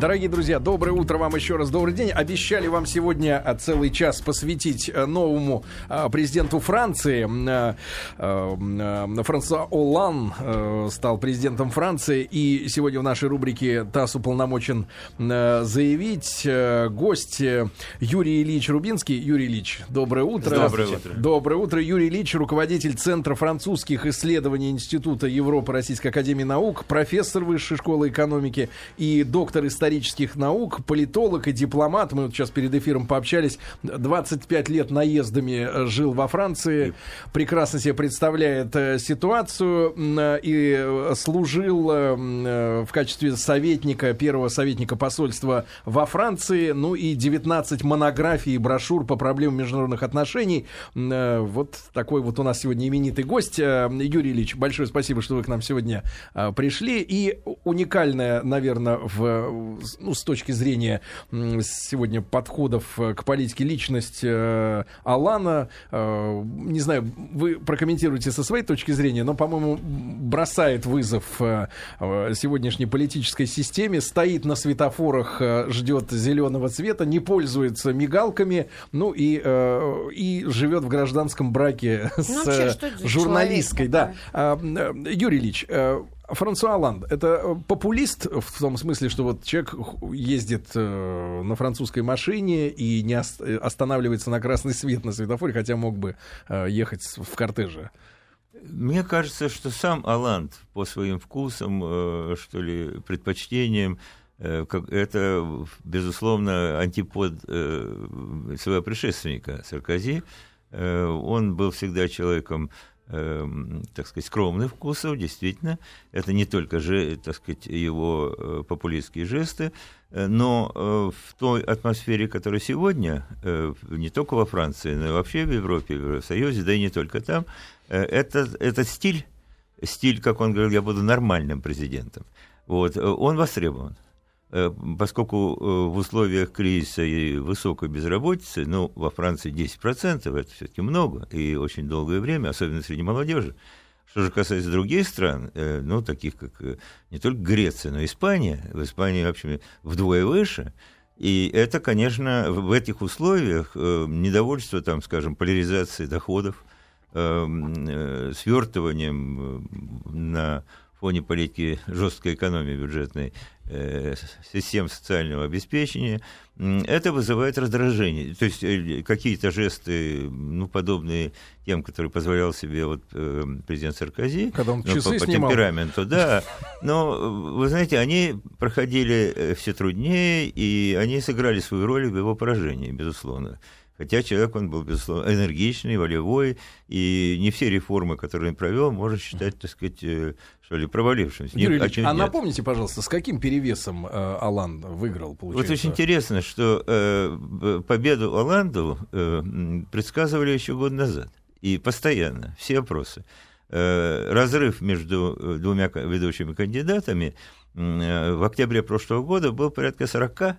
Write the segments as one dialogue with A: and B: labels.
A: Дорогие друзья, доброе утро вам еще раз, добрый день. Обещали вам сегодня а, целый час посвятить а, новому а, президенту Франции. Франсуа Олан стал президентом Франции. И сегодня в нашей рубрике ТАСС уполномочен заявить гость Юрий Ильич Рубинский. Юрий Ильич, доброе утро.
B: Доброе утро.
A: Доброе утро. Юрий Ильич, руководитель Центра французских исследований Института Европы Российской Академии Наук, профессор Высшей школы экономики и доктор истории исторических наук, политолог и дипломат. Мы вот сейчас перед эфиром пообщались. 25 лет наездами э, жил во Франции. Прекрасно себе представляет э, ситуацию э, и служил в качестве советника, первого советника посольства во Франции. Ну и 19 монографий и брошюр по проблемам международных отношений. Вот такой вот у нас сегодня именитый гость. Юрий Ильич, большое спасибо, что вы к нам сегодня пришли. И уникальная, наверное, в ну, с точки зрения сегодня подходов э, к политике личность э, Алана, э, не знаю, вы прокомментируете со своей точки зрения, но, по-моему, бросает вызов сегодняшней политической системе, стоит на светофорах, ждет зеленого цвета, не пользуется мигалками, ну и, и живет в гражданском браке ну, с вообще, журналисткой. Да. А, Юрий Ильич, Франсуа Оланд, это э, популист в том смысле, что вот человек ездит э, на французской машине и не останавливается на красный свет на светофоре, хотя мог бы э, ехать в кортеже.
B: Мне кажется, что сам Аланд по своим вкусам, что ли, предпочтениям, это, безусловно, антипод своего предшественника Саркози. Он был всегда человеком э, так сказать, скромных вкусов, действительно. Это не только же, так сказать, его э, популистские жесты, э, но э, в той атмосфере, которая сегодня, не только во Франции, но и вообще в Европе, в Евросоюзе, да и не только там, это, этот стиль, стиль, как он говорил, я буду нормальным президентом, вот, он востребован. Э, поскольку э, в условиях кризиса и высокой безработицы, ну, во Франции 10%, это все-таки много, и очень долгое время, особенно среди молодежи. Что же касается других стран, э, ну, таких как не только Греция, но и Испания, в Испании, в общем, вдвое выше, и это, конечно, в этих условиях недовольство, там, скажем, поляризации доходов, свертыванием на фоне политики жесткой экономии бюджетной Э, систем социального обеспечения, это вызывает раздражение. То есть э, какие-то жесты, ну, подобные тем, которые позволял себе вот, э, президент Саркози,
A: Когда он часы
B: ну, по, по темпераменту, да. Но, вы знаете, они проходили все труднее, и они сыграли свою роль в его поражении, безусловно. Хотя человек, он был, безусловно, энергичный, волевой, и не все реформы, которые он провел, можно считать, так сказать, э, что ли, провалившимся.
A: Юрий Ильич, а, а напомните, пожалуйста, с каким перевесом э, Алан выиграл, получается?
B: Вот очень интересно, что э, победу Оланду э, предсказывали еще год назад, и постоянно, все опросы. Э, разрыв между э, двумя ведущими кандидатами э, в октябре прошлого года был порядка 40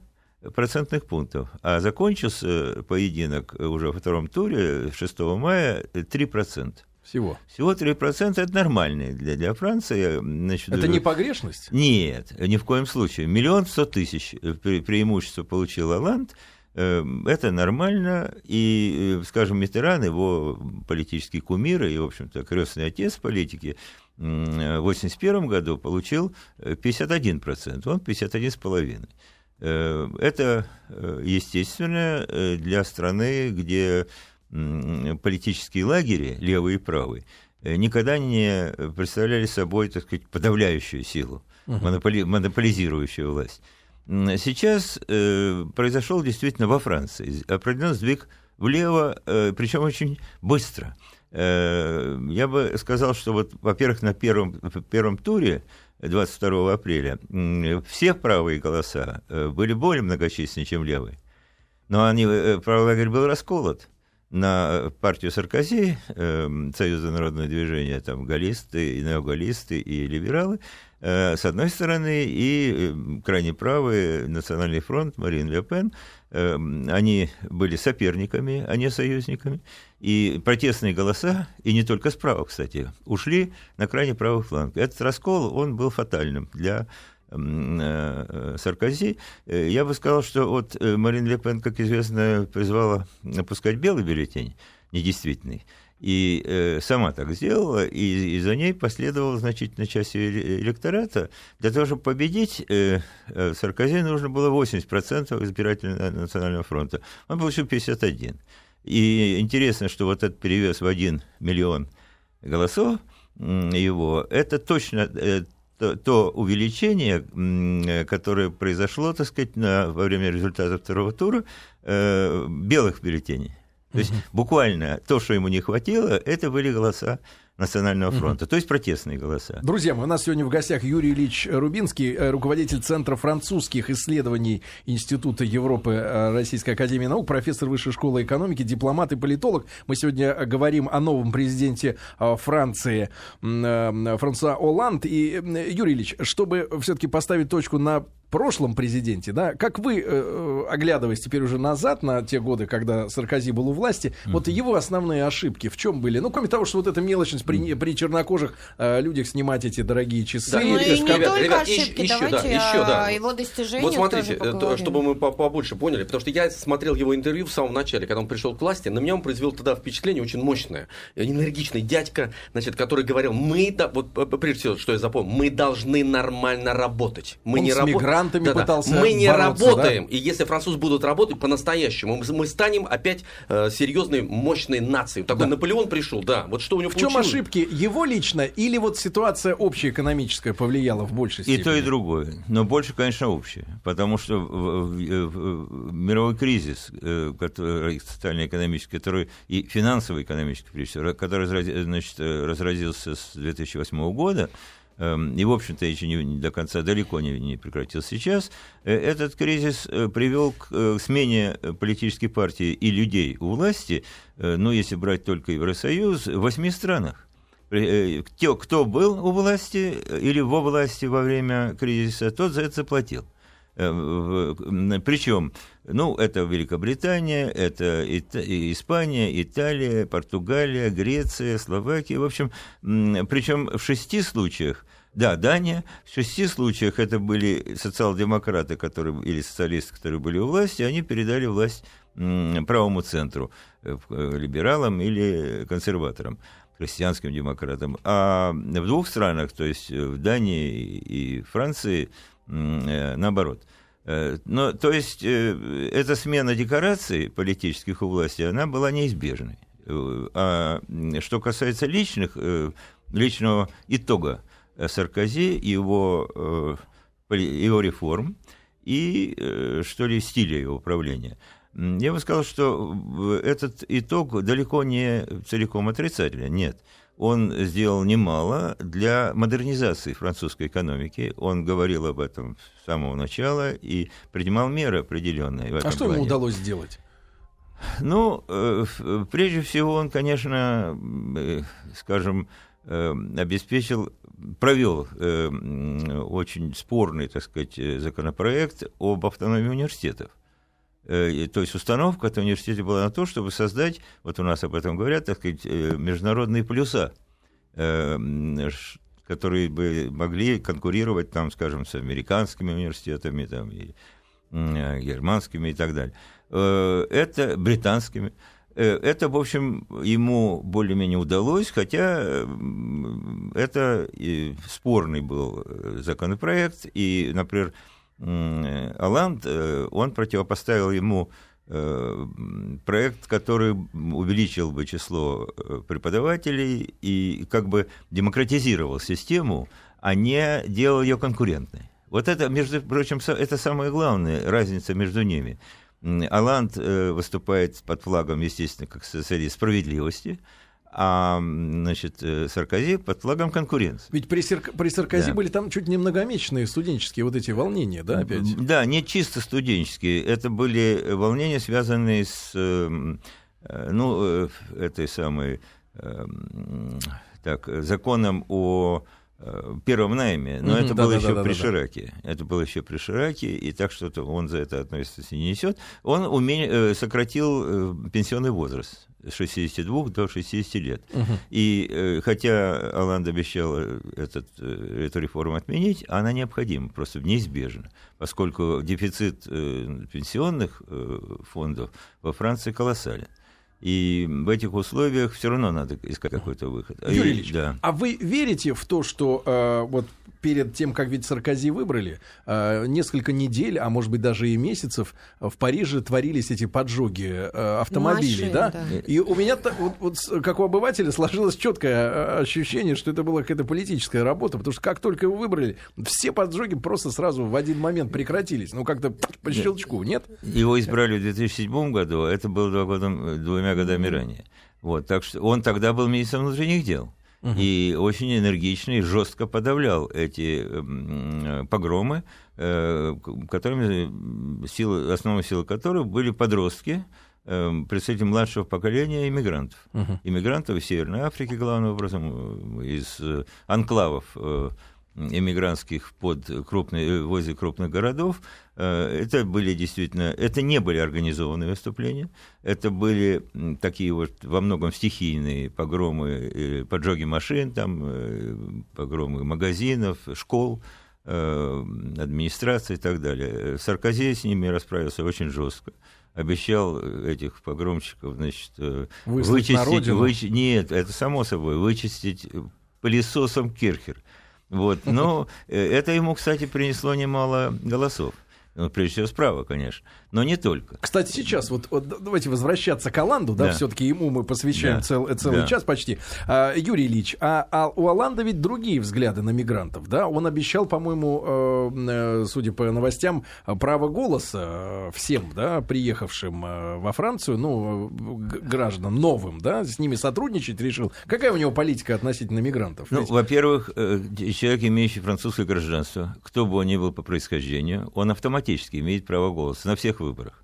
B: процентных пунктов. А закончился поединок уже во втором туре 6 мая 3%.
A: Всего.
B: Всего 3% это нормально для, для Франции.
A: Значит, это не погрешность?
B: Нет, ни в коем случае. Миллион сто тысяч пре преимущество получил Оланд. Эм, это нормально, и, э, скажем, Митеран, его политический кумир и, в общем-то, крестный отец политики, в 1981 году получил 51%, он 51,5%. Э, это э, естественно э, для страны, где политические лагеря, левые и правые, никогда не представляли собой, так сказать, подавляющую силу, монополи, монополизирующую власть. Сейчас э, произошел действительно во Франции определенный сдвиг влево, э, причем очень быстро. Э, я бы сказал, что вот, во-первых, на первом, первом туре 22 апреля, все правые голоса э, были более многочисленны, чем левые. Но они, э, правый лагерь был расколот на партию Саркози, э, Союза народного движения, там галлисты, и неогаллисты, и либералы, с одной стороны, и крайне правый Национальный фронт, Марин Ле Пен, они были соперниками, а не союзниками. И протестные голоса, и не только справа, кстати, ушли на крайне правый фланг. Этот раскол, он был фатальным для Саркози, я бы сказал, что вот Марин Ле Пен, как известно, призвала опускать белый бюллетень, недействительный. И э, сама так сделала, и, и за ней последовала значительная часть электората. Для того, чтобы победить, э, э, Саркози нужно было 80% избирателей Национального фронта. Он получил 51. И интересно, что вот этот перевес в 1 миллион голосов его, это точно э, то, то увеличение, которое произошло, так сказать, на, во время результата второго тура, э, белых бюллетеней. То есть буквально то, что ему не хватило, это были голоса Национального фронта, угу. то есть протестные голоса.
A: Друзья, у нас сегодня в гостях Юрий Ильич Рубинский, э, руководитель Центра французских исследований Института Европы э, Российской Академии Наук, профессор Высшей школы экономики, дипломат и политолог. Мы сегодня говорим о новом президенте э, Франции Франсуа Оланд. И, Юрий Ильич, чтобы все-таки поставить точку на прошлом президенте, да, как вы, э, оглядываясь теперь уже назад на те годы, когда Саркози был у власти, mm-hmm. вот его основные ошибки в чем были? Ну, кроме того, что вот эта мелочность при, при чернокожих э, людях снимать эти дорогие часы. Да,
C: ну, и не ребят, только ребят, ошибки, еще, давайте да, еще, да. его достижения
D: Вот смотрите, э, чтобы мы побольше поняли, потому что я смотрел его интервью в самом начале, когда он пришел к власти, на меня он произвел тогда впечатление очень мощное. Энергичный дядька, значит, который говорил, мы, да, вот прежде всего, что я запомнил, мы должны нормально работать. Мы
A: он
D: не
A: работаем мигрантами да, пытался
D: Мы не работаем. Да? И если французы будут работать по-настоящему, мы станем опять э, серьезной, мощной нацией. Такой да. Наполеон пришел, да. Вот что у него
A: В чем ошибки? Его лично или вот ситуация общеэкономическая повлияла в большей степени?
B: И то, и другое. Но больше, конечно, общее. Потому что мировой кризис, э, который, социально-экономический, который и финансово-экономический, который значит, э, разразился с 2008 года, и, в общем-то, еще не, до конца далеко не, не прекратился сейчас, э, этот кризис э, привел к э, смене политической партии и людей у власти, ну, если брать только Евросоюз, в восьми странах. Те, кто был у власти или во власти во время кризиса, тот за это заплатил. Причем, ну, это Великобритания, это Испания, Италия, Португалия, Греция, Словакия. В общем, причем в шести случаях да, Дания. В шести случаях это были социал-демократы, которые, или социалисты, которые были у власти, они передали власть правому центру, э, э, либералам или консерваторам христианским демократам. А в двух странах, то есть в Дании и Франции, Э, наоборот. Э, но, то есть, э, эта смена декораций политических у власти, она была неизбежной. А что касается личных, личного итога Саркози, его, его реформ и, что ли, стиля его управления, я бы сказал, что этот итог далеко не целиком отрицательный, нет он сделал немало для модернизации французской экономики. Он говорил об этом с самого начала и принимал меры определенные. А
A: что плане. ему удалось сделать?
B: Ну, э, прежде всего, он, конечно, э, скажем, э, обеспечил, провел очень спорный, так сказать, законопроект об автономии университетов. Э, то есть установка от университета была на то, чтобы создать, вот у нас об этом говорят, так сказать, э, международные полюса, э, которые бы могли конкурировать, там, скажем, с американскими университетами, там, и германскими и так далее. Это британскими. Это, в общем, ему более-менее удалось, хотя это спорный был законопроект, и, например, Аланд, э, он противопоставил ему э, проект, который увеличил бы число э, преподавателей и как бы демократизировал систему, а не делал ее конкурентной. Вот это, между прочим, это самая главная разница между ними. Аланд выступает под флагом, естественно, как социалист справедливости, а значит, э, Саркози под флагом конкуренции.
A: Ведь при, Сар... при Саркози да. были там чуть не многомесячные студенческие вот эти волнения, да, опять?
B: Да, не чисто студенческие. Это были волнения, связанные с, э, ну, э, этой самой, так, законом о первом найме, но mm-hmm, это да, было да, еще да, при да, Шираке. Да. Это было еще при Шираке, и так что он за это относится не несет. Он уме... сократил пенсионный возраст с 62 до 60 лет. Угу. И э, хотя Оланд обещал этот, э, эту реформу отменить, она необходима, просто неизбежна, поскольку дефицит э, пенсионных э, фондов во Франции колоссален. И в этих условиях все равно надо искать какой-то выход.
A: Юрий Ильич, да. а вы верите в то, что э, вот перед тем, как ведь Саркози выбрали, э, несколько недель, а может быть даже и месяцев в Париже творились эти поджоги э, автомобилей, Машин, да? да? И у меня, вот, вот, как у обывателя, сложилось четкое э, ощущение, что это была какая-то политическая работа, потому что как только его выбрали, все поджоги просто сразу в один момент прекратились. Ну, как-то по щелчку, нет?
B: Его избрали в 2007 году, а это было два года, двумя годами ранее. Вот, так что он тогда был министром внутренних дел угу. и очень энергично и жестко подавлял эти погромы, э, которыми силы, основной силой которых были подростки, э, представители младшего поколения иммигрантов. Угу. Иммигрантов из Северной Африки, главным образом, э, из анклавов эмигрантских под крупные, возле крупных городов. Это были действительно, это не были организованные выступления, это были такие вот во многом стихийные погромы, поджоги машин, там, э, погромы магазинов, школ, э, администрации и так далее. Саркози с ними расправился очень жестко обещал этих погромщиков, значит, э,
A: Выслать вычистить, выч...
B: нет, это само собой, вычистить пылесосом Кирхер. Вот. Но э, это ему, кстати, принесло немало голосов. Ну, прежде всего, справа, конечно но не только.
A: Кстати, сейчас вот, вот давайте возвращаться к Аланду, да, да. все-таки ему мы посвящаем да. цел, целый да. час почти. А, Юрий Ильич, а, а у Аланда ведь другие взгляды на мигрантов, да? Он обещал, по-моему, э, э судя по новостям, право голоса э, всем, да, приехавшим э, во Францию, ну, гражданам новым, да, с ними сотрудничать решил. Какая у него политика относительно мигрантов?
B: Ну, во-первых, человек, имеющий французское гражданство, кто бы он ни был по происхождению, он автоматически имеет право голоса на всех выборах.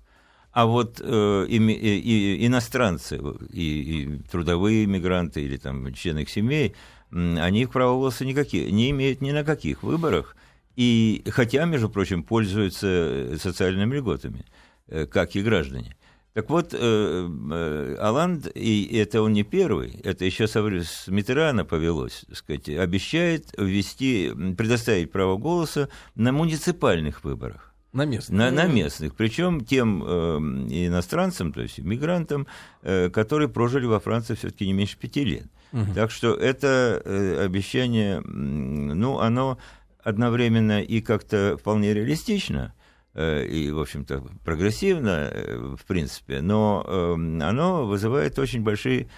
B: А вот э, и, и, иностранцы, и, и трудовые мигранты или там члены их семей, они их права голоса никакие, не имеют ни на каких выборах, и хотя, между прочим, пользуются социальными льготами, э, как и граждане. Так вот, э, э, Аланд, и это он не первый, это еще с Митерана повелось, сказать, обещает ввести, предоставить право голоса на муниципальных выборах.
A: На местных.
B: На, на местных. Причем тем э, иностранцам, то есть мигрантам, э, которые прожили во Франции все-таки не меньше пяти лет. Угу. Так что это э, обещание, ну, оно одновременно и как-то вполне реалистично, э, и, в общем-то, прогрессивно, э, в принципе, но э, оно вызывает очень большие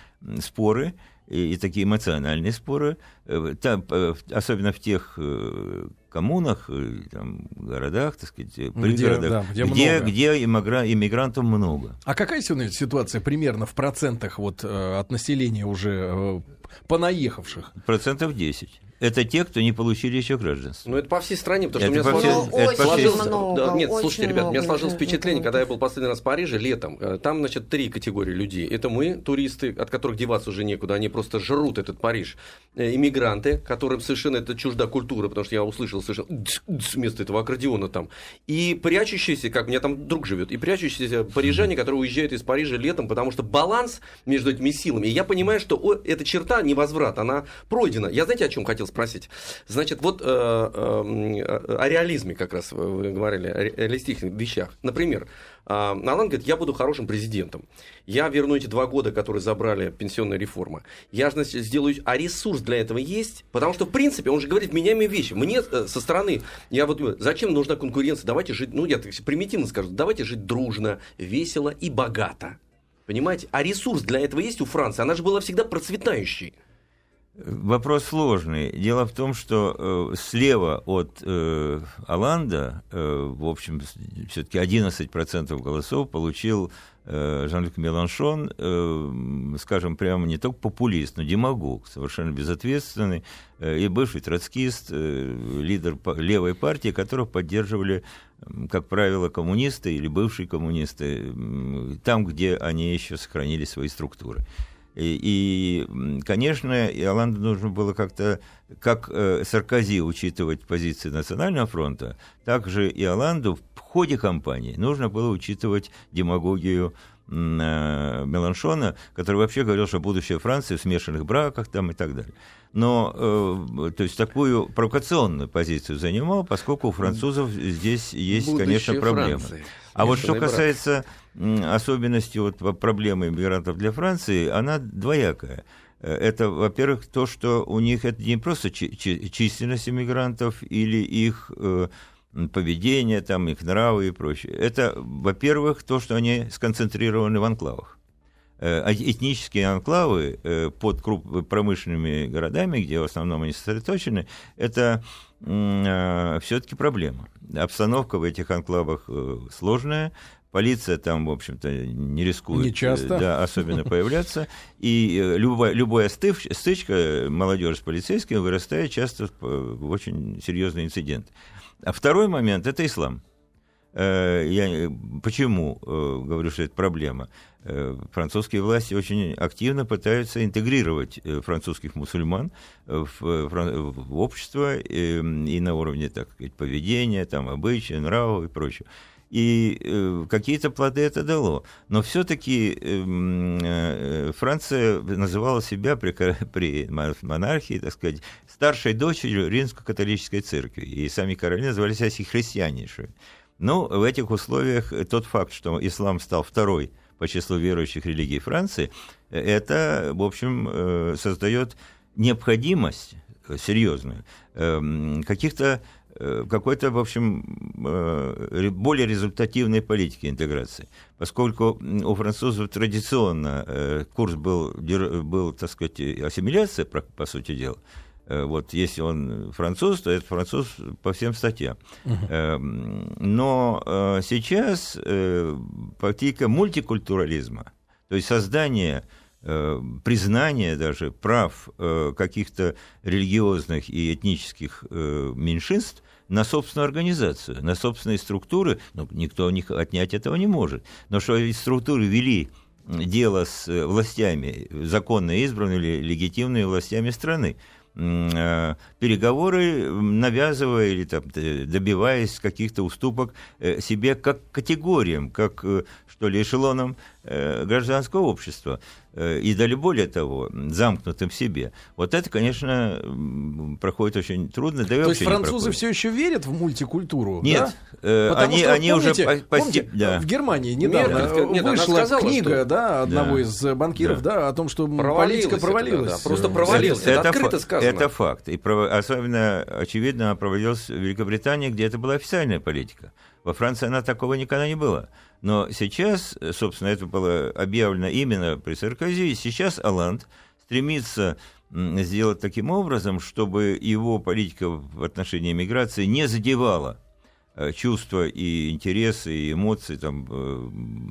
B: споры, и, и такие эмоциональные споры, э, там, э, особенно в тех э, коммунах, там, городах, так сказать, пригородах, где, да, где, где, где иммигра- иммигрантов много.
A: А какая сегодня ситуация примерно в процентах вот, от населения уже понаехавших?
B: Процентов 10 это те, кто не получили еще гражданство.
D: Ну, это по всей стране, потому это что у меня сложилось... сложилось... Много, да, нет, слушайте, ребят, у меня сложилось впечатление, когда я был последний раз в Париже летом, э, там, значит, три категории людей. Это мы, туристы, от которых деваться уже некуда, они просто жрут этот Париж. Э, иммигранты, которым совершенно это чужда культура, потому что я услышал совершенно вместо этого аккордеона там. И прячущиеся, как у меня там друг живет, и прячущиеся парижане, которые уезжают из Парижа летом, потому что баланс между этими силами. И я понимаю, что о, эта черта невозврат, она пройдена. Я знаете, о чем хотел спросить. Значит, вот э, э, о реализме как раз вы говорили, о реалистичных вещах. Например, э, Алан говорит, я буду хорошим президентом. Я верну эти два года, которые забрали пенсионная реформа. Я, значит, сделаю... А ресурс для этого есть? Потому что, в принципе, он же говорит меняемые вещи. Мне э, со стороны, я вот думаю, зачем нужна конкуренция? Давайте жить, ну, я так примитивно скажу, давайте жить дружно, весело и богато. Понимаете? А ресурс для этого есть у Франции. Она же была всегда процветающей.
B: Вопрос сложный. Дело в том, что э, слева от э, Аланда, э, в общем, все-таки 11% голосов получил э, Жан-Люк Меланшон, э, скажем прямо, не только популист, но демагог, совершенно безответственный, э, и бывший троцкист, э, лидер левой партии, которого поддерживали, как правило, коммунисты или бывшие коммунисты, там, где они еще сохранили свои структуры. И, и конечно, Иоланду нужно было как-то, как э, Саркози учитывать позиции Национального фронта, так же и Иоланду в ходе кампании нужно было учитывать демагогию Меланшона, который вообще говорил, что будущее Франции в смешанных браках там и так далее. Но, то есть, такую провокационную позицию занимал, поскольку у французов здесь есть, будущее конечно, проблемы. Франции. А вот что касается особенностей вот, проблемы иммигрантов для Франции, она двоякая. Это, во-первых, то, что у них это не просто численность иммигрантов или их э, поведение, там, их нравы и прочее. Это, во-первых, то, что они сконцентрированы в анклавах. Э, этнические анклавы э, под круп, промышленными городами, где в основном они сосредоточены, это все-таки проблема. Обстановка в этих анклавах сложная, Полиция там, в общем-то, не рискует
A: не часто.
B: Да, особенно появляться. И э, любая, любая стычка молодежи с полицейским вырастает часто в очень серьезный инцидент. А второй момент – это ислам. Э, я почему э, говорю, что это проблема? Французские власти очень активно пытаются интегрировать французских мусульман в, в общество и, и на уровне так сказать, поведения, там, обычаев, нравов и прочего и э, какие-то плоды это дало. Но все-таки эм, э, Франция называла себя при, при монархии, так сказать, старшей дочерью римско-католической церкви, и сами короли называли себя христианнейшими. Но в этих условиях тот факт, что ислам стал второй по числу верующих религий Франции, это, в общем, э, создает необходимость серьезную эм, каких-то Э, какой-то, в общем, э, более результативной политики интеграции. Поскольку у французов традиционно э, курс был, был так сказать, ассимиляция, по сути дела, вот если он француз, то это француз по всем статьям. Uh-huh. Но сейчас политика мультикультурализма, то есть создание признание даже прав каких-то религиозных и этнических меньшинств на собственную организацию, на собственные структуры, ну, никто них отнять этого не может. Но что эти структуры вели дело с э, властями, законно избранными или легитимными властями страны, э, переговоры, навязывая или там, добиваясь каких-то уступок э, себе как категориям, как, что ли, эшелонам гражданского общества. Э, и дали более того, замкнутым в себе. Вот это, конечно, проходит очень трудно.
A: Да То есть французы все еще верят в мультикультуру?
B: Нет,
A: да? э,
B: они, что, они
A: помните,
B: уже
A: помните, да. в Германии недавно нет, нет, вышла сказала, книга что... да, одного да. из банкиров да. Да, о том, что политика провалилась. Это,
D: да, просто провалилась. Это, это, открыто сказано.
B: Это факт. И особенно очевидно проводилась в Великобритании, где это была официальная политика. Во Франции она такого никогда не было. Но сейчас, собственно, это было объявлено именно при Саркози, сейчас Аланд стремится сделать таким образом, чтобы его политика в отношении миграции не задевала Э, чувства и интересы, и эмоции там, э,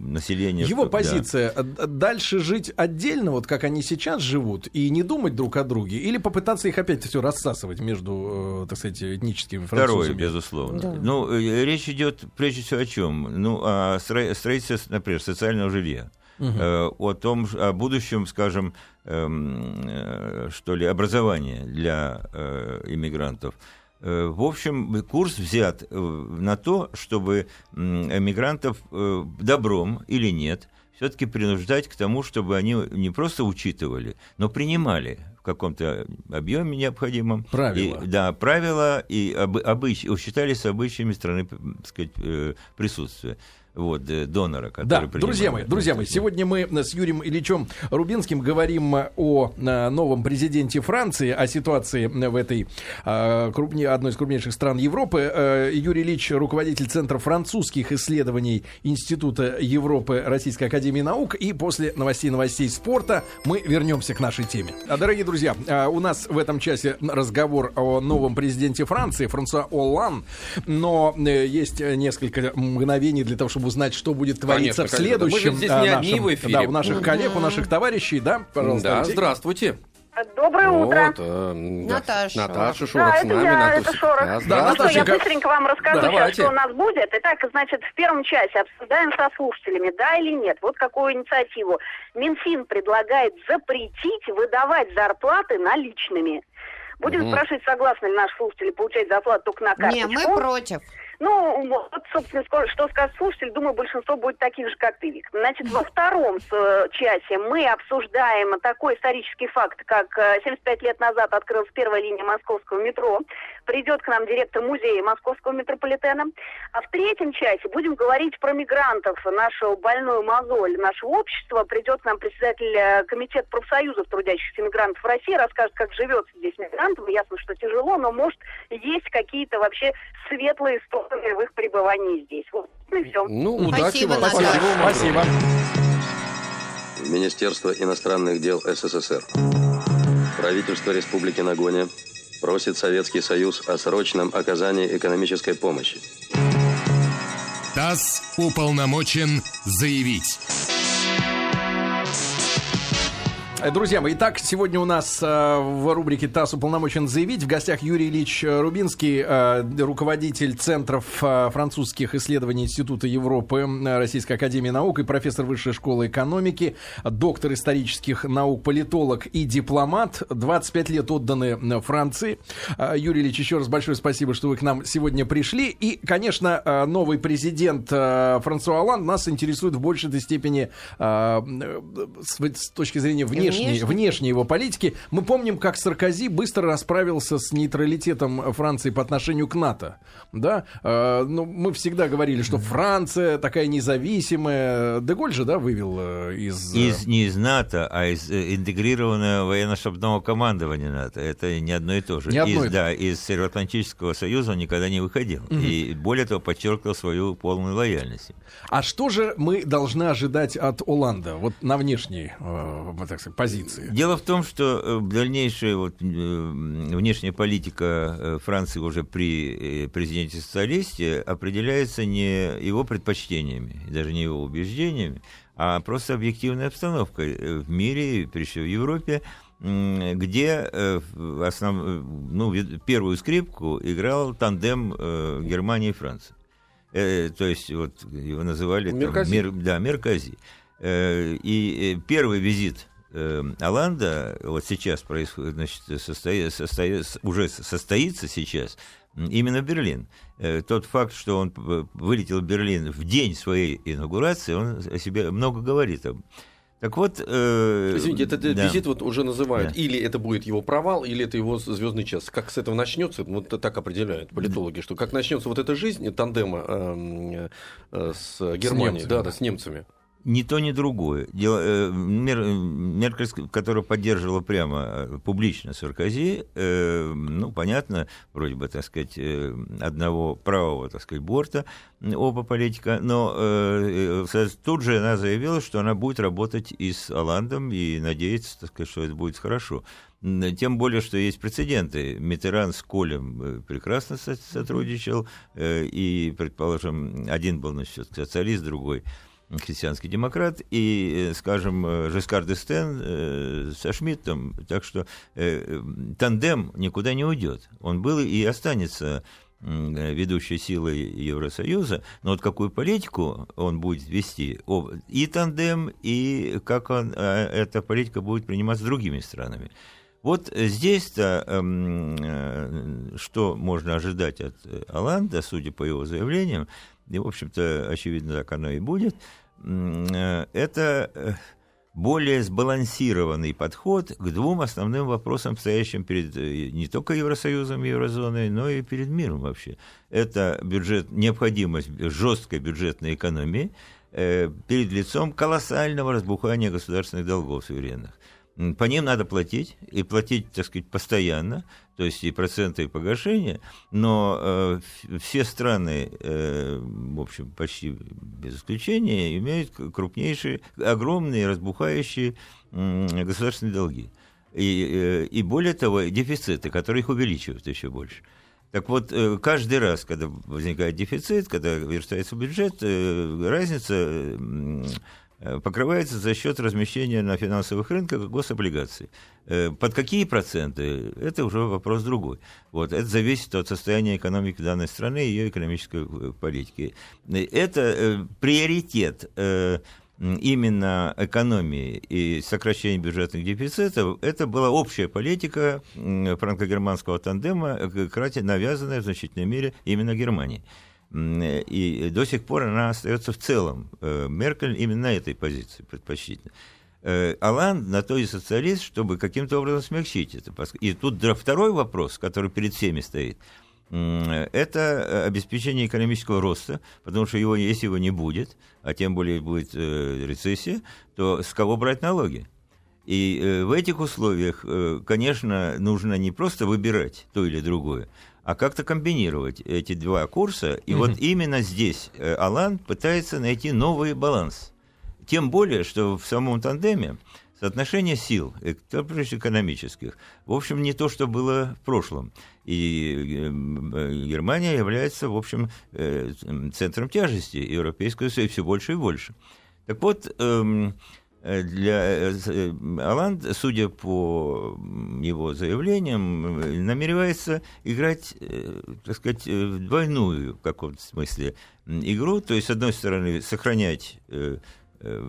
B: населения.
A: Его позиция да. дальше жить отдельно, вот как они сейчас живут, и не думать друг о друге, или попытаться их опять все рассасывать между, э, так сказать, этническими французами?
B: Второе, безусловно. Да. Ну, речь идет прежде всего о чем? Ну, о строительстве, например, социального жилья. Угу. О том, о будущем, скажем, эм, что ли, образования для иммигрантов. Э, в общем, курс взят э, на то, чтобы эмигрантов э, добром или нет все-таки принуждать к тому, чтобы они не просто учитывали, но принимали в каком-то объеме необходимом.
A: Правила.
B: И, да, правила и об, обыч, считались обычаями страны так сказать, присутствия вот, э, донора,
A: который Да, друзья мои, друзья мои, сегодня мы с Юрием Ильичем Рубинским говорим о новом президенте Франции, о ситуации в этой крупнее, одной из крупнейших стран Европы. Э, Юрий Ильич, руководитель Центра французских исследований Института Европы Российской Академии Наук. И после новостей новостей спорта мы вернемся к нашей теме. А, дорогие друзья, у нас в этом часе разговор о новом президенте Франции, Франсуа Оллан, но э, есть несколько мгновений для того, чтобы чтобы узнать, что будет твориться конечно, в следующем. Мы
D: здесь не
A: нашем,
D: одни в эфире.
A: Да, у наших коллег, у наших товарищей, да,
D: пожалуйста. Да, здравствуйте.
E: Доброе вот, утро.
C: Э, Наташа.
D: Наташа Шорох да, с нами.
E: Я, Натуся. это Шорох. Да,
A: да,
E: ну что, я быстренько вам расскажу да, сейчас, что у нас будет. Итак, значит, в первом часе обсуждаем со слушателями, да или нет. Вот какую инициативу. Минфин предлагает запретить выдавать зарплаты наличными. Будем угу. спрашивать, согласны ли наши слушатели получать зарплату только на карточку.
C: Не, мы против.
E: Ну, вот, собственно, что скажет слушатель, думаю, большинство будет таких же, как ты, Вик. Значит, во втором э, часе мы обсуждаем такой исторический факт, как 75 э, лет назад открылась первая линия московского метро. Придет к нам директор музея московского метрополитена. А в третьем часе будем говорить про мигрантов, нашу больную мозоль нашего общества. Придет к нам председатель э, комитета профсоюзов трудящихся мигрантов России, расскажет, как живет здесь мигрантам. Ясно, что тяжело, но, может, есть какие-то вообще светлые стороны в их пребывании здесь. Вот и все.
A: Ну, удачи вам. Спасибо. Спасибо.
F: Министерство иностранных дел СССР. Правительство Республики Нагоня просит Советский Союз о срочном оказании экономической помощи.
G: ТАСС уполномочен заявить.
A: Э, друзья мои, итак, сегодня у нас э, в рубрике ТАСС уполномочен заявить в гостях Юрий Ильич Рубинский, э, руководитель Центров французских исследований Института Европы Российской Академии Наук и профессор Высшей школы экономики, доктор исторических наук, политолог и дипломат. 25 лет отданы Франции. Юрий Ильич, еще раз большое спасибо, что вы к нам сегодня пришли. И, конечно, новый президент Франсуа Оланд нас интересует в большей степени с точки зрения внешней внешней, внешней его политики. Мы помним, как Саркози быстро расправился с нейтралитетом Франции по отношению к НАТО. Да? Э, ну, мы всегда говорили, что Франция такая независимая. Деголь же, да, вывел э, из...
B: Э, из не из НАТО, а из э, интегрированного военно-штабного командования НАТО. Это не одно и то же.
A: Не одно
B: из, да, из Североатлантического союза он никогда не выходил. Угу. И более того, подчеркнул свою полную лояльность.
A: А что же мы должны ожидать от Оланда? Вот на внешней, э, так сказать, позиции?
B: Дело в том, что э, дальнейшая вот, э, внешняя политика э, Франции уже при президенте социалисте определяется не его предпочтениями, даже не его убеждениями, а просто объективной обстановкой в мире, прежде всего в Европе, где основ... ну, первую скрипку играл тандем Германии и Франции. То есть вот его называли
A: Меркази. Там, Мер...
B: да, Меркази. И первый визит э, Аланда вот сейчас происходит, значит, состоит, состоит, уже состоится сейчас именно в Берлин. Э, тот факт, что он вылетел в Берлин в день своей инаугурации, он о себе много говорит. Так вот...
D: Э, Извините, этот да. визит вот уже называют, да. или это будет его провал, или это его звездный час. Как с этого начнется, вот так определяют политологи, что как начнется вот эта жизнь тандема э, э, с Германией, с немцами, да, да, с немцами
B: ни то, ни другое. Дело, э, Мер, Меркель, которая поддерживала прямо э, публично Саркози, э, ну, понятно, вроде бы, так сказать, э, одного правого, так сказать, борта, оба политика, но э, э, тут же она заявила, что она будет работать и с Оландом, и надеется, так сказать, что это будет хорошо. Тем более, что есть прецеденты. Митеран с Колем прекрасно сотрудничал, и, предположим, один был, значит, социалист, другой христианский демократ, и, э, скажем, э, Жескар Дестен э, со Шмидтом, так что тандем никуда не уйдет. Он был и останется ведущей силой Евросоюза, но вот какую политику он будет вести, и тандем, и как он, эта политика будет приниматься другими странами. Вот здесь-то эм, что можно ожидать от Оланда, судя по его заявлениям, и, в общем-то, очевидно, так оно и будет – Э, это э, более сбалансированный подход к двум основным вопросам, стоящим перед э, не только Евросоюзом и Еврозоной, но и перед миром вообще. Это бюджет, необходимость жесткой бюджетной экономии перед лицом колоссального разбухания государственных долгов суверенных. По ним надо платить, и платить, так сказать, постоянно, то есть и проценты и погашения, но э, все страны, э, в общем, почти без исключения, имеют крупнейшие, огромные, разбухающие э, государственные долги. И, э, и более того, дефициты, которые их увеличивают еще больше. Так вот, э, каждый раз, когда возникает дефицит, когда верстается бюджет, э, разница покрывается за счет размещения на финансовых рынках гособлигаций. Э, под какие проценты, это уже вопрос другой. Вот, это зависит от состояния экономики данной страны и ее экономической э, политики. Это приоритет именно экономии и сокращения бюджетных дефицитов, это была общая политика франко-германского тандема, навязанная в значительной мере именно Германии. И до сих пор она остается в целом. Меркель именно этой позиции предпочтительно. Алан на то и социалист, чтобы каким-то образом смягчить это. И тут второй вопрос, который перед всеми стоит – это обеспечение экономического роста, потому что его, если его не будет, а тем более будет э, рецессия, то с кого брать налоги? И э, в этих условиях, э, конечно, нужно не просто выбирать то или другое, а как-то комбинировать эти два курса. И mm-hmm. вот именно здесь э, Алан пытается найти новый баланс. Тем более, что в самом тандеме соотношение сил, прежде экономических, в общем, не то, что было в прошлом. И э, Германия является, в общем, э, центром тяжести Европейского Союза все больше и больше. Так вот, эм, для Аланд, э, судя по его заявлениям, намеревается играть, так сказать, в двойную в каком-то смысле игру. То есть, с одной стороны, сохранять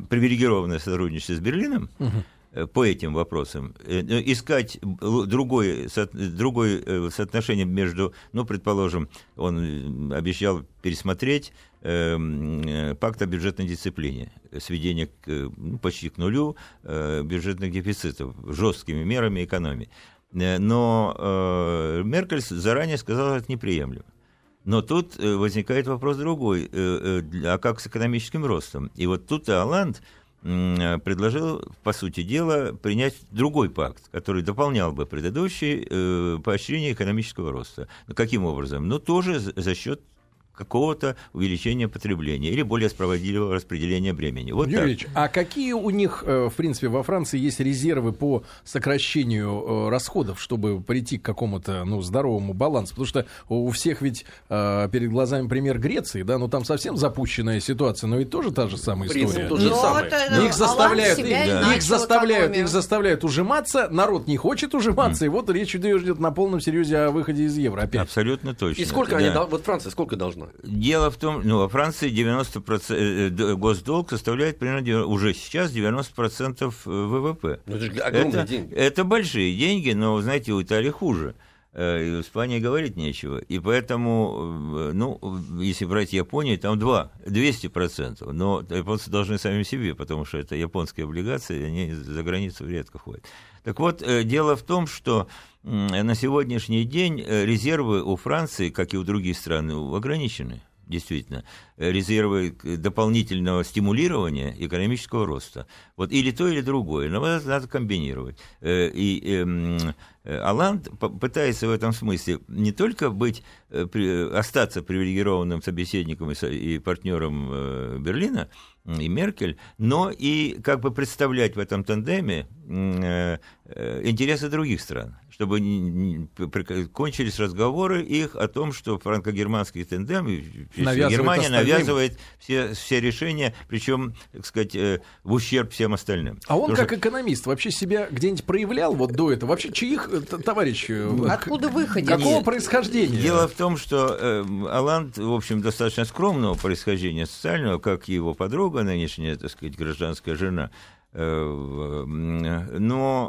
B: привилегированное сотрудничество с Берлином, угу. по этим вопросам, э, искать другое, другое э, соотношение между, ну, предположим, он обещал пересмотреть э, пакт о бюджетной дисциплине, сведение к, ну, почти к нулю э, бюджетных дефицитов, жесткими мерами экономии. Но э, Меркель заранее сказала, это неприемлемо. Но тут э, возникает вопрос другой, э, э, а как с экономическим ростом? И вот тут Оланд предложил, по сути дела, принять другой пакт, который дополнял бы предыдущий поощрение экономического роста. Каким образом? Ну, тоже за счет какого-то увеличения потребления или более справедливого распределения бремени.
A: Вот Юрий Ильич, а какие у них, э, в принципе, во Франции есть резервы по сокращению э, расходов, чтобы прийти к какому-то ну, здоровому балансу? Потому что у всех ведь э, перед глазами пример Греции, да, ну там совсем запущенная ситуация, но ведь тоже та же самая история.
D: То же
A: ну,
D: самое.
A: Это, их заставляют, их, да. их заставляют, их заставляют ужиматься, народ не хочет ужиматься, mm. и вот речь идет на полном серьезе о выходе из евро опять.
B: Абсолютно точно.
D: И сколько да. они, вот Франция сколько должна?
B: Почему? Дело в том, ну, во Франции 90% э, э, госдолг составляет примерно уже сейчас 90% э, ВВП.
D: Ну, это же огромные
B: это,
D: деньги.
B: Это большие деньги, но, знаете, у Италии хуже. И в Испании говорить нечего. И поэтому, ну, если брать Японию, там 2, 200%. Но японцы должны сами себе, потому что это японские облигации, они за границу редко ходят. Так вот, дело в том, что на сегодняшний день э, резервы у Франции, как и у других стран, ограничены действительно, э, резервы дополнительного стимулирования экономического роста. Вот или то, или другое, но это надо комбинировать. Э, и эм, Аланд пытается в этом смысле не только быть, остаться привилегированным собеседником и партнером Берлина, и Меркель, но и как бы представлять в этом тандеме интересы других стран чтобы кончились разговоры их о том, что франко-германский тендем, Германия навязывает все, все решения, причем, так сказать, э, в ущерб всем остальным.
A: А он Потому как что... экономист вообще себя где-нибудь проявлял вот до этого? Вообще, чьих, э, товарищ...
C: Э, Откуда выходит?
A: Какого Нет. происхождения?
B: Дело в том, что э, Аланд, в общем, достаточно скромного происхождения социального, как его подруга, нынешняя, так сказать, гражданская жена, но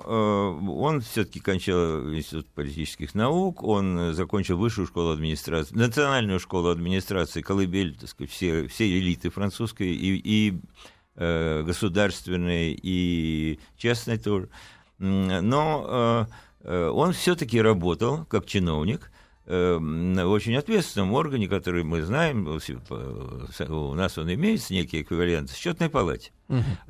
B: э, он все-таки кончал Институт политических наук, он закончил высшую школу администрации, национальную школу администрации, колыбель, так сказать, все, все элиты французской и, и э, государственной, и частной тоже. Но он все-таки работал как чиновник, очень ответственном органе, который мы знаем, у нас он имеется некий эквивалент, в счетной палате.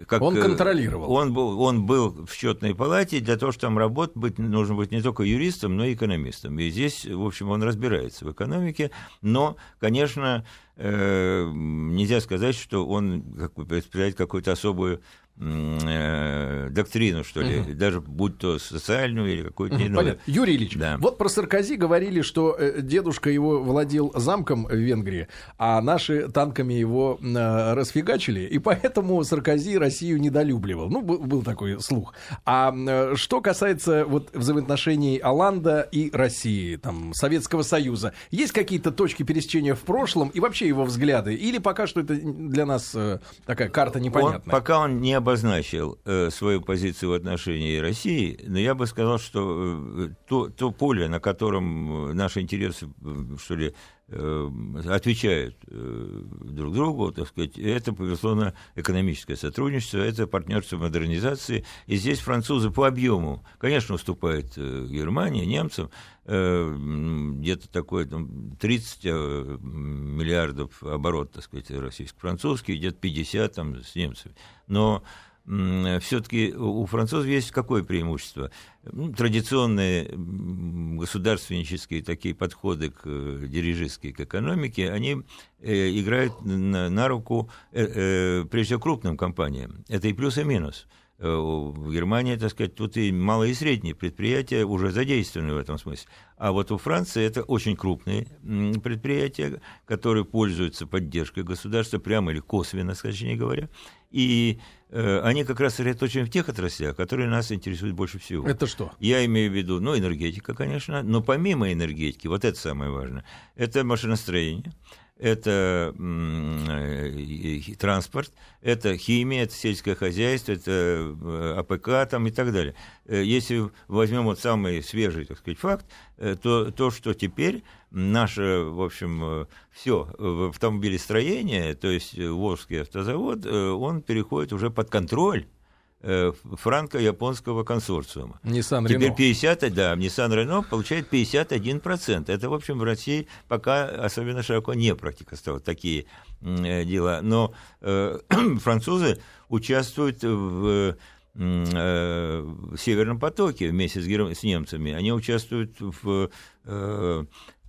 A: Как, он э, контролировал.
B: Он был, он был в счетной палате, для того, чтобы там работать, быть, нужно быть не только юристом, но и экономистом. И здесь, в общем, он разбирается в экономике, но, конечно, э, нельзя сказать, что он как бы, представляет какую-то особую доктрину, что ли, угу. даже будь то социальную или какую-то угу, иную.
A: Юрий Ильич, да. вот про Саркози говорили, что э, дедушка его владел замком в Венгрии, а наши танками его э, расфигачили, и поэтому Саркози Россию недолюбливал. Ну, был, был такой слух. А э, что касается вот взаимоотношений Оланда и России, там, Советского Союза, есть какие-то точки пересечения в прошлом и вообще его взгляды? Или пока что это для нас э, такая карта непонятная?
B: Он, пока он не обозначил э, свою позицию в отношении России, но я бы сказал, что э, то, то поле, на котором наши интересы, э, что ли, Э, отвечают э, друг другу, так сказать, это, безусловно, экономическое сотрудничество, это партнерство модернизации. И здесь французы по объему, конечно, уступают э, Германии, немцам, где-то такой там, 30 миллиардов оборот, так сказать, российско-французский, где-то 50 там, с немцами. Но все-таки у французов есть какое преимущество? Ну, традиционные государственнические такие подходы к э, дирижистской к экономике, они э, играют на, на руку, э, прежде всего, крупным компаниям. Это и плюс, и минус. В Германии, так сказать, тут и малые и средние предприятия уже задействованы в этом смысле. А вот у Франции это очень крупные предприятия, которые пользуются поддержкой государства, прямо или косвенно, скажем говоря. И они как раз сосредоточены в тех отраслях, которые нас интересуют больше всего.
A: Это что?
B: Я имею в виду, ну, энергетика, конечно, но помимо энергетики, вот это самое важное, это машиностроение, это э, транспорт, это химия, это сельское хозяйство, это э, АПК там и так далее. Э, если возьмем вот самый свежий, так сказать, факт, то то, что теперь наше, в общем, все в автомобилестроение, то есть Волжский автозавод, он переходит уже под контроль франко-японского консорциума.
A: Nissan
B: Теперь
A: Renault.
B: 50, да, Nissan Renault получает 51%. Это, в общем, в России пока особенно широко не практика стала такие дела. Но э, французы участвуют в э, Северном потоке вместе с, с немцами. Они участвуют в, э,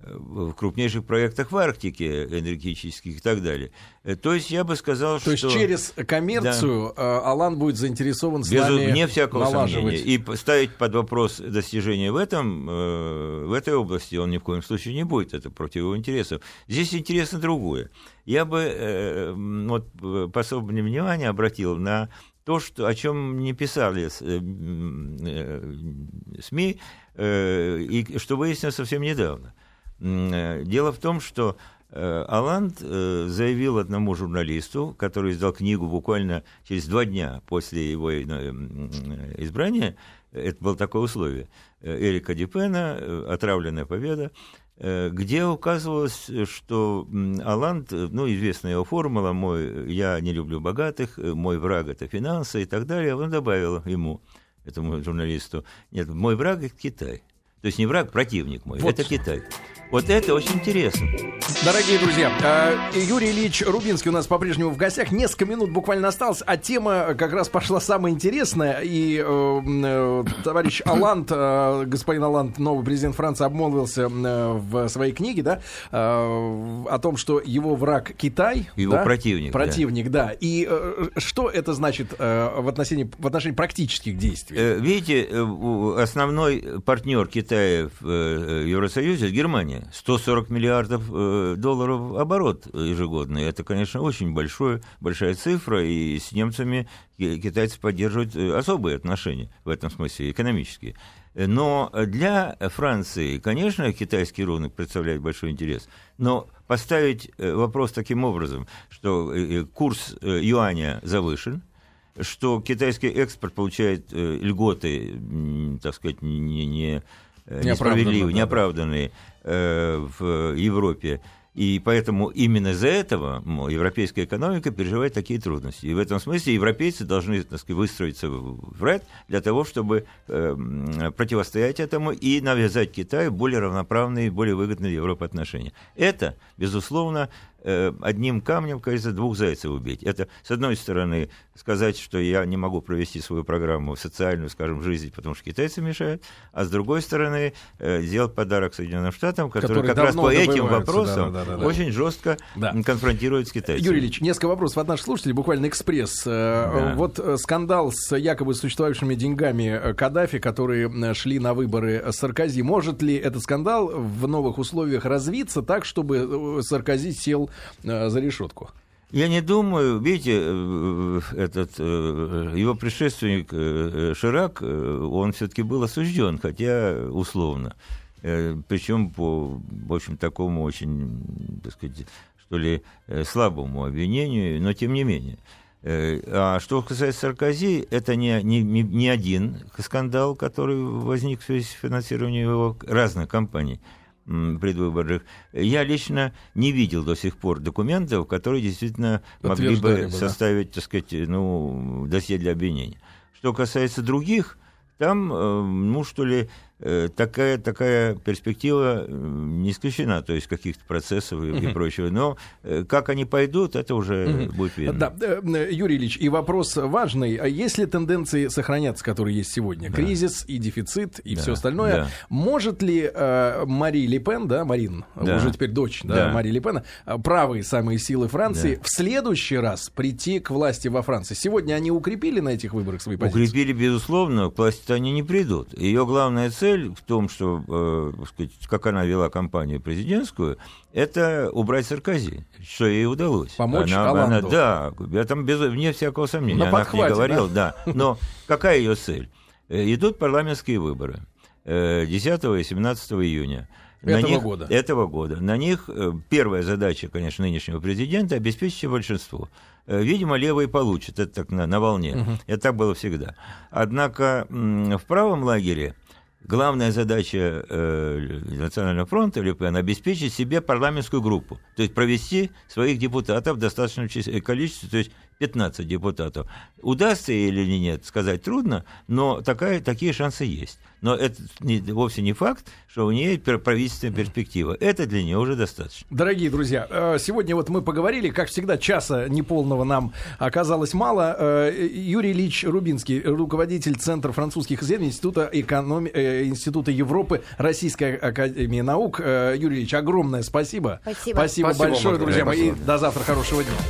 B: в крупнейших проектах в Арктике, энергетических и так далее. Э, то есть я бы сказал,
A: То что... То есть через коммерцию да. Э, Алан будет заинтересован с
B: Без,
A: нами
B: Вне всякого
A: налаживать.
B: сомнения. И ставить под вопрос достижения в, этом, в этой области он ни в коем случае не будет. Это против его интересов. Здесь интересно другое. Я бы вот, по особому внимание обратил на то, что, о чем не писали э, э, СМИ, э, и что выяснилось совсем недавно. Дело в том, что Аланд заявил одному журналисту, который издал книгу буквально через два дня после его избрания, это было такое условие, Эрика Дипена «Отравленная победа», Э, где указывалось, что Аланд, ну, известная его формула, мой, я не люблю богатых, э, мой враг – это финансы и так далее, он добавил ему, этому журналисту, нет, мой враг – это Китай. То есть не враг, противник мой, вот. это Китай. Вот это очень интересно.
A: Дорогие друзья, э, Юрий Ильич Рубинский у нас по-прежнему в гостях. Несколько минут буквально осталось, а тема как раз пошла самая интересная. И э, э, товарищ Алант, э, господин Алант, новый президент Франции, обмолвился э, в своей книге, да, э, о том, что его враг Китай.
B: Его
A: да?
B: противник.
A: Противник, да. да. И э, что это значит э, в, отношении, в отношении практических действий?
B: Э, видите, основной партнер Китая в э, Евросоюзе – Германия. Германия. 140 миллиардов э, долларов оборот ежегодный. Это, конечно, очень большой, большая цифра, и с немцами китайцы поддерживают э, особые отношения в этом смысле, экономические. Но для Франции, конечно, китайский рынок представляет большой интерес, но поставить вопрос таким образом, что курс юаня завышен, что китайский экспорт получает льготы, так сказать, не, не несправедливые, да, неоправданные э, в Европе. И поэтому именно из-за этого европейская экономика переживает такие трудности. И в этом смысле европейцы должны так сказать, выстроиться в ряд для того, чтобы э, противостоять этому и навязать Китаю более равноправные, более выгодные для Европы отношения. Это, безусловно, Э, одним камнем, кажется, двух зайцев убить. Это, с одной стороны, сказать, что я не могу провести свою программу социальную, скажем, жизнь, потому что китайцы мешают, а с другой стороны, э, сделать подарок Соединенным Штатам, которые, которые как раз по этим вопросам да, да, да, очень жестко конфронтируют с китайцами.
A: Юрий Ильич, несколько вопросов от наших слушателей, буквально экспресс. Э. Вот скандал с якобы существующими деньгами Каддафи, которые шли на выборы Саркози. Может ли этот скандал в новых условиях развиться так, чтобы Саркози сел Э, за решетку?
B: Я не думаю, видите, э, этот, э, его предшественник Ширак, он все-таки был осужден, хотя условно. Причем по, в общем, такому очень, так сказать, что ли, слабому обвинению, но тем не менее. А что касается Саркози, это не, не, не один скандал, который возник в связи с финансированием его разных компаний. Предвыборных, я лично не видел до сих пор документов, которые действительно могли бы, составить, так сказать, ну, досье для обвинения. Что касается других, там, э, ну, что ли, такая, такая перспектива не исключена, то есть каких-то процессов и, и прочего. Но э, как они пойдут, это уже будет видно.
A: Да, э, Юрий Ильич, и вопрос важный. А если тенденции сохранятся, которые есть сегодня, да. кризис и дефицит и да. все остальное, да. может ли э, Мари Ле Пен, да, Марин, да. уже теперь дочь да, да. Мари Ле Пена, правые самые силы Франции, да. в следующий раз прийти к власти во Франции? Сегодня они укрепили на этих выборах свои позиции?
B: Укрепили, безусловно, к власти они не придут. Ее главная цель цель в том, что, э, сказать, как она вела кампанию президентскую, это убрать Саркози, что ей удалось.
A: Помочь
B: она,
A: она,
B: Да, я там без, вне всякого сомнения. На она подхвате, не говорила, да? да. Но какая ее цель? Э, идут парламентские выборы 10 э, и 17 июня.
A: На этого них, года.
B: Этого года. На них э, первая задача, конечно, нынешнего президента обеспечить большинство. Видимо, левые получат, это так на, на волне. Угу. Это так было всегда. Однако в правом лагере главная задача э, Национального фронта Лепен обеспечить себе парламентскую группу, то есть провести своих депутатов в достаточном количестве, то есть 15 депутатов. Удастся или нет, сказать трудно, но такая, такие шансы есть. Но это не, вовсе не факт, что у нее правительственная перспектива. Это для нее уже достаточно.
A: Дорогие друзья, э, сегодня вот мы поговорили, как всегда, часа неполного нам оказалось мало. Э, Юрий Ильич Рубинский, руководитель Центра французских исследований Института, экономи... Э, Института Европы Российской Академии Наук. Юрий Ильич, огромное спасибо.
C: Спасибо.
A: Спасибо, спасибо большое, друзья мои. До завтра. Хорошего дня.